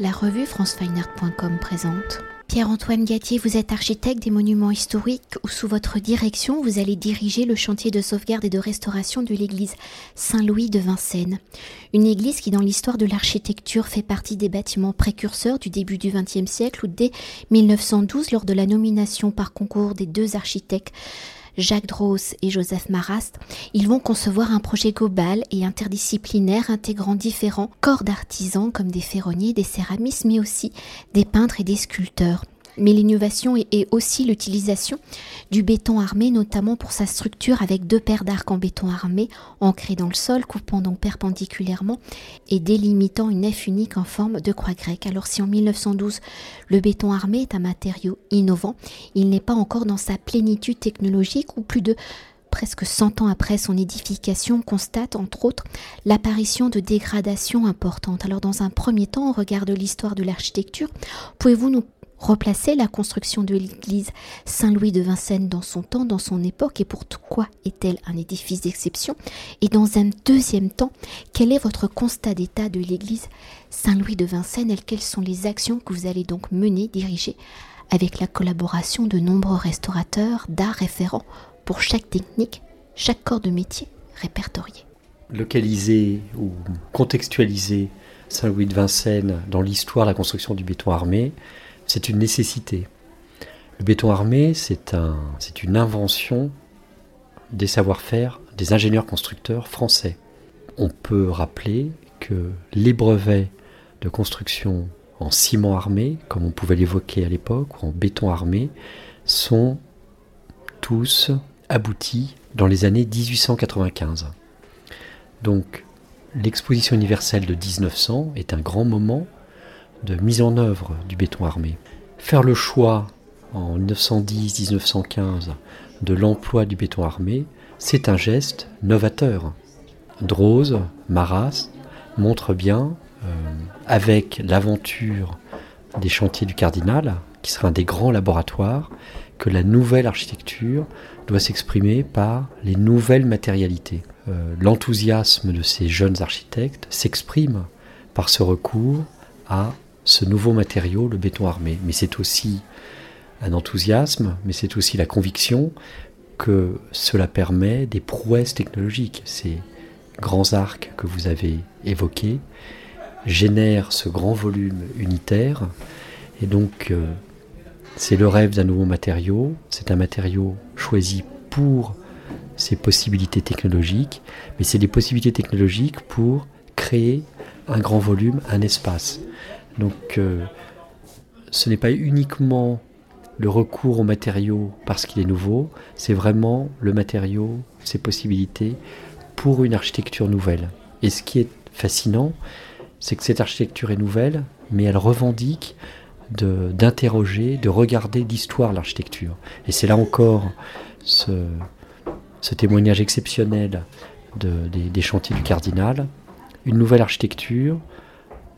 La revue francefineart.com présente. Pierre-Antoine Gatier, vous êtes architecte des monuments historiques où sous votre direction vous allez diriger le chantier de sauvegarde et de restauration de l'église Saint-Louis de Vincennes. Une église qui dans l'histoire de l'architecture fait partie des bâtiments précurseurs du début du XXe siècle où dès 1912 lors de la nomination par concours des deux architectes Jacques Dross et Joseph Marast, ils vont concevoir un projet global et interdisciplinaire intégrant différents corps d'artisans comme des ferronniers, des céramistes, mais aussi des peintres et des sculpteurs. Mais l'innovation est aussi l'utilisation du béton armé, notamment pour sa structure avec deux paires d'arcs en béton armé ancrés dans le sol, coupant donc perpendiculairement et délimitant une nef unique en forme de croix grecque. Alors si en 1912 le béton armé est un matériau innovant, il n'est pas encore dans sa plénitude technologique ou plus de presque 100 ans après son édification, constate entre autres l'apparition de dégradations importantes. Alors dans un premier temps, au regard de l'histoire de l'architecture, pouvez-vous nous replacer la construction de l'église Saint-Louis de Vincennes dans son temps, dans son époque, et pourquoi est-elle un édifice d'exception? Et dans un deuxième temps, quel est votre constat d'état de l'église Saint-Louis de Vincennes? Et quelles sont les actions que vous allez donc mener, diriger avec la collaboration de nombreux restaurateurs d'art référents pour chaque technique, chaque corps de métier répertorié? Localiser ou contextualiser Saint-Louis de Vincennes dans l'histoire de la construction du béton armé, c'est une nécessité. Le béton armé, c'est un, une invention des savoir-faire des ingénieurs constructeurs français. On peut rappeler que les brevets de construction en ciment armé, comme on pouvait l'évoquer à l'époque, ou en béton armé, sont tous aboutis dans les années 1895. Donc l'exposition universelle de 1900 est un grand moment de mise en œuvre du béton armé. Faire le choix en 1910-1915 de l'emploi du béton armé, c'est un geste novateur. Drose, Maras montrent bien, euh, avec l'aventure des chantiers du Cardinal, qui sera un des grands laboratoires, que la nouvelle architecture doit s'exprimer par les nouvelles matérialités. Euh, l'enthousiasme de ces jeunes architectes s'exprime par ce recours à ce nouveau matériau, le béton armé. Mais c'est aussi un enthousiasme, mais c'est aussi la conviction que cela permet des prouesses technologiques. Ces grands arcs que vous avez évoqués génèrent ce grand volume unitaire. Et donc, euh, c'est le rêve d'un nouveau matériau. C'est un matériau choisi pour ses possibilités technologiques, mais c'est des possibilités technologiques pour créer un grand volume, un espace. Donc euh, ce n'est pas uniquement le recours au matériau parce qu'il est nouveau, c'est vraiment le matériau, ses possibilités pour une architecture nouvelle. Et ce qui est fascinant, c'est que cette architecture est nouvelle, mais elle revendique d'interroger, de, regarder l'histoire de l'architecture. Et c'est là encore ce, témoignage exceptionnel des des chantiers du cardinal, une nouvelle architecture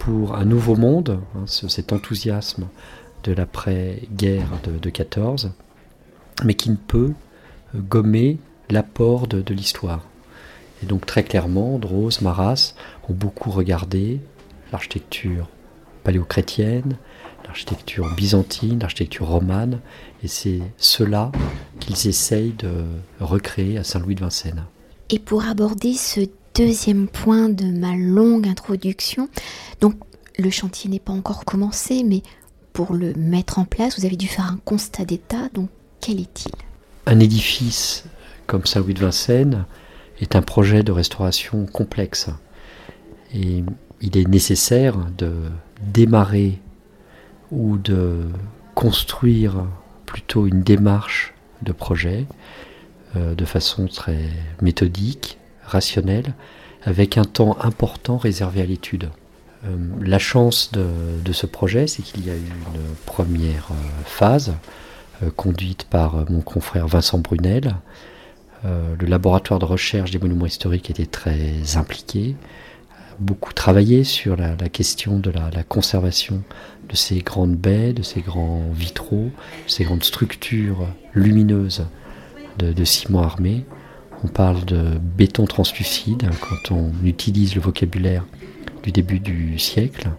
pour un nouveau monde, hein, cet enthousiasme de l'après-guerre de, de 14, mais qui ne peut euh, gommer l'apport de, l'histoire. Et donc très clairement, Drose, Maras ont beaucoup regardé l'architecture paléochrétienne, l'architecture byzantine, l'architecture romane, et c'est cela qu'ils essayent de recréer à Saint-Louis de Vincennes. Et pour aborder ce deuxième point de ma longue introduction. Donc le chantier n'est pas encore commencé, mais pour le mettre en place, vous avez dû faire un constat d'état. Donc quel est-il? Un édifice comme Saint-Louis de Vincennes est un projet de restauration complexe. Et il est nécessaire de démarrer ou de construire plutôt une démarche de projet euh, de façon très méthodique, rationnel, avec un temps important réservé à l'étude. Euh, la chance de, ce projet, c'est qu'il y a eu une première euh, phase euh, conduite par mon confrère Vincent Brunel. le laboratoire de recherche des monuments historiques était très impliqué, beaucoup travaillé sur la, question de la, conservation de ces grandes baies, de ces grands vitraux, de ces grandes structures lumineuses de ciment armé. On parle de béton translucide quand on utilise le vocabulaire du début du siècle.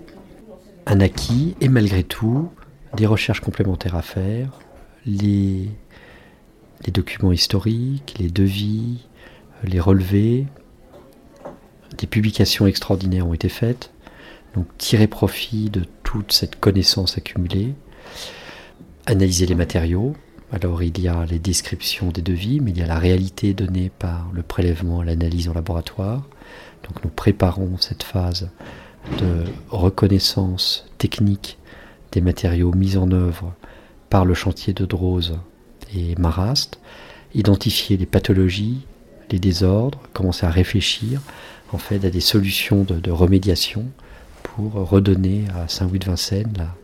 un acquis et malgré tout, des recherches complémentaires à faire, les, les documents historiques, les devis, les relevés, des publications extraordinaires ont été faites, donc tirer profit de toute cette connaissance accumulée, analyser les matériaux. Alors il y a les descriptions des devis, mais il y a la réalité donnée par le prélèvement, l'analyse en laboratoire. Donc nous préparons cette phase de reconnaissance technique des matériaux mis en œuvre par le chantier de Drose et Marrast, identifier les pathologies, les désordres, commencer à réfléchir en fait à des solutions de, remédiation pour redonner à Saint-Louis de Vincennes la,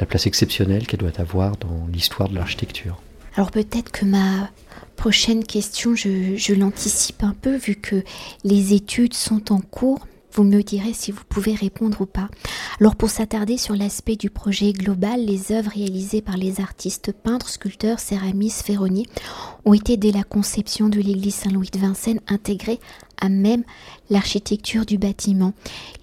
la place exceptionnelle qu'elle doit avoir dans l'histoire de l'architecture. Alors peut-être que ma prochaine question, je, l'anticipe un peu vu que les études sont en cours. Vous me direz si vous pouvez répondre ou pas. Alors pour s'attarder sur l'aspect du projet global, les œuvres réalisées par les artistes peintres, sculpteurs, céramistes, ferronniers ont été dès la conception de l'église Saint-Louis de Vincennes intégrées à même l'architecture du bâtiment.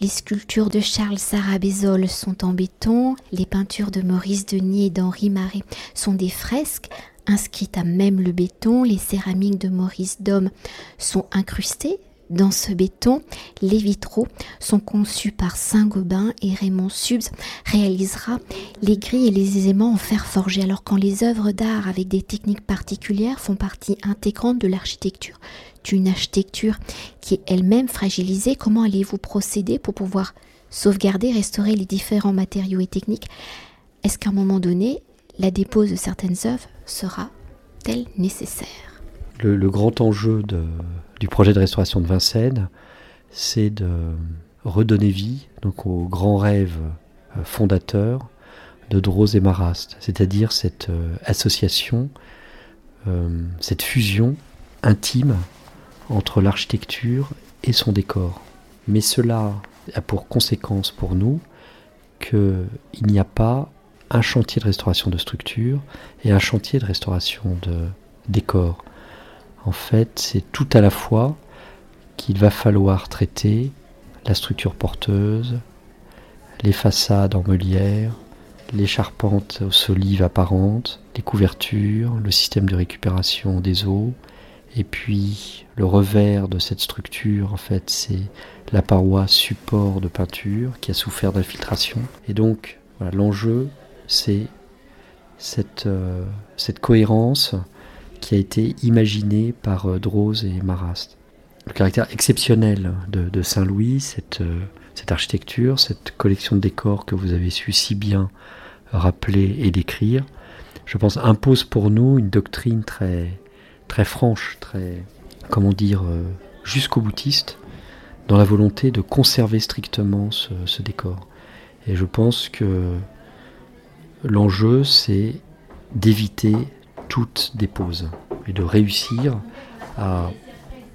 Les sculptures de Charles Sarabézol sont en béton, les peintures de Maurice Denis et d'Henri Marais sont des fresques inscrites à même le béton, les céramiques de Maurice Dôme sont incrustées dans ce béton, les vitraux sont conçus par Saint-Gobain et Raymond Subs réalisera les grilles et les aimants en fer forgé. Alors quand les œuvres d'art avec des techniques particulières font partie intégrante de l'architecture, d'une architecture qui est elle-même fragilisée, comment allez-vous procéder pour pouvoir sauvegarder, restaurer les différents matériaux et techniques? Est-ce qu'à un moment donné, la dépose de certaines œuvres sera-t-elle nécessaire? Le, grand enjeu du projet de restauration de Vincennes, c'est de redonner vie donc au grand rêve euh, fondateur de Drose et Marast, c'est-à-dire cette euh, association, euh, cette fusion intime entre l'architecture et son décor. Mais cela a pour conséquence pour nous qu'il n'y a pas un chantier de restauration de structure et un chantier de restauration de décor. En fait, c'est tout à la fois qu'il va falloir traiter la structure porteuse, les façades en meulière, les charpentes aux solives apparentes, les couvertures, le système de récupération des eaux, et puis le revers de cette structure, en fait, c'est la paroi support de peinture qui a souffert d'infiltration. Et donc, l'enjeu, c'est cette, euh, cette cohérence qui a été imaginé par euh, Drose et Marast. Le caractère exceptionnel de, Saint-Louis, cette, euh, cette architecture, cette collection de décors que vous avez su si bien rappeler et décrire, je pense impose pour nous une doctrine très, très franche, très, comment dire, euh, jusqu'au boutiste, dans la volonté de conserver strictement ce décor. Et je pense que l'enjeu, c'est d'éviter toute dépose et de réussir à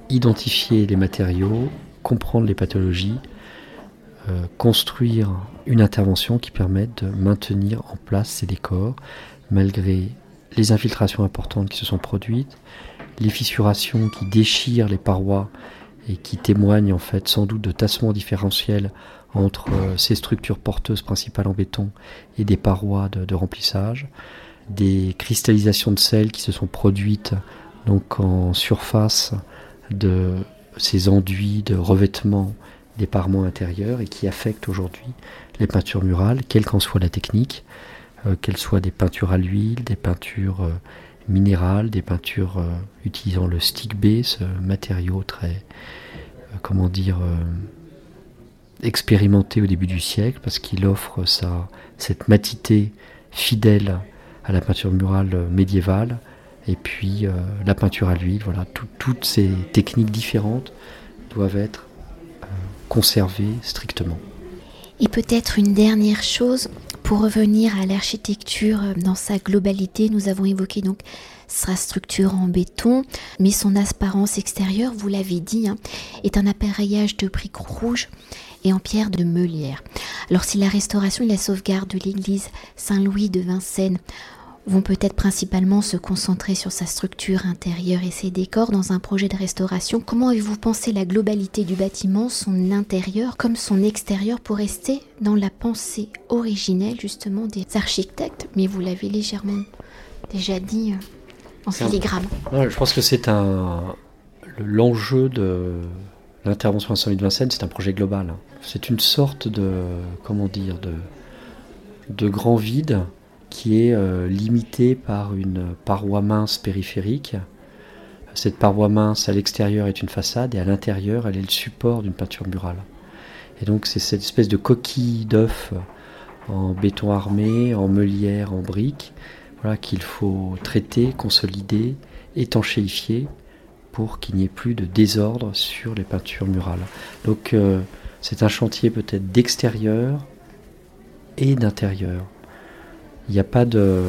identifier les matériaux, comprendre les pathologies, euh, construire une intervention qui permette de maintenir en place ces décors malgré les infiltrations importantes qui se sont produites, les fissurations qui déchirent les parois et qui témoignent en fait sans doute de tassements différentiels entre euh, ces structures porteuses principales en béton et des parois de remplissage, des cristallisations de sel qui se sont produites donc en surface de ces enduits de revêtement des parements intérieurs et qui affectent aujourd'hui les peintures murales, quelle qu'en soit la technique, euh, qu'elles soient des peintures à l'huile, des peintures euh, minérales, des peintures euh, utilisant le stick B, ce matériau très, comment dire, expérimenté au début du siècle, parce qu'il offre sa, cette matité fidèle la peinture murale médiévale, et puis euh, la peinture à l'huile, voilà, toutes ces techniques différentes doivent être euh, conservées strictement. Et peut-être une dernière chose, pour revenir à l'architecture euh, dans sa globalité, nous avons évoqué donc sa structure en béton, mais son apparence extérieure, vous l'avez dit, hein, est un appareillage de briques rouges et en pierre de meulière. Alors si la restauration et la sauvegarde de l'église Saint-Louis de Vincennes vont peut-être principalement se concentrer sur sa structure intérieure et ses décors dans un projet de restauration. Comment avez-vous pensé la globalité du bâtiment, son intérieur comme son extérieur pour rester dans la pensée originelle justement des architectes? Mais vous l'avez légèrement déjà dit euh, en filigrane. je pense que c'est un l'enjeu de l'intervention Saint-Louis de Vincennes, c'est un projet global. C'est une sorte de comment dire de de grand vide qui est euh, limité par une paroi mince périphérique. Cette paroi mince à l'extérieur est une façade et à l'intérieur elle est le support d'une peinture murale. Et donc c'est cette espèce de coquille d'œuf en béton armé, en meulière, en briques, voilà, qu'il faut traiter, consolider, étanchéifier pour qu'il n'y ait plus de désordre sur les peintures murales. Donc euh, c'est un chantier peut-être d'extérieur et d'intérieur. Il n'y a pas de,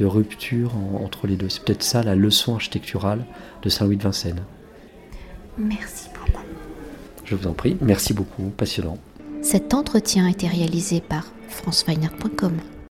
rupture entre les deux. C'est peut-être ça la leçon architecturale de Saint-Louis de Vincennes. Merci beaucoup. Je vous en prie, merci beaucoup, passionnant. Cet entretien a été réalisé par franceweiner.com.